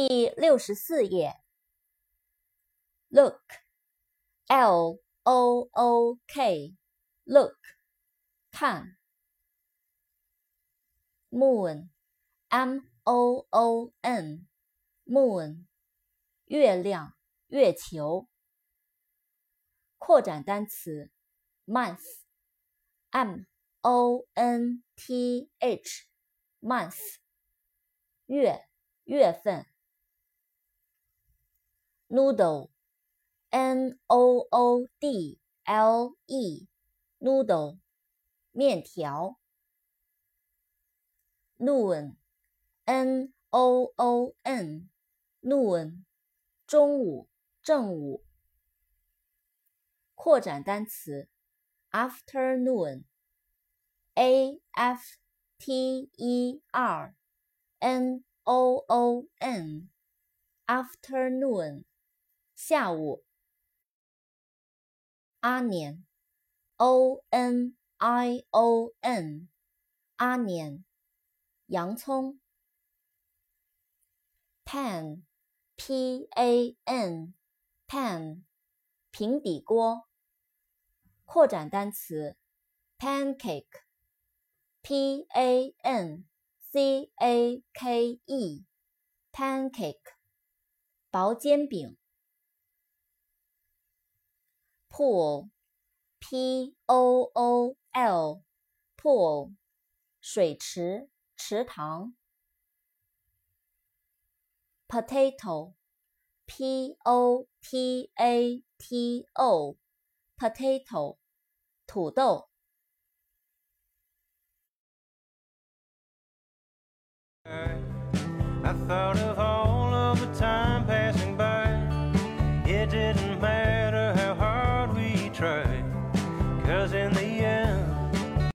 第六十四页。Look，L O O K，Look，看。Moon，M O O N，Moon，月亮、月球。扩展单词，Month，M O N T H，Month，月，月份。 noodle，n o o d l e，noodle，面条。noon，n o o n，noon，中午，正午。扩展单词，afternoon，a f t e r n o o n，afternoon。 下午。阿年，O N I O N，阿年，洋葱。Pan，P A N，Pan，平底锅。扩展单词，Pancake，P A N C A K E，Pancake，薄煎饼。Pool, p o o l, pool, 水池、池塘。potato, p o t a t o, potato, 土豆。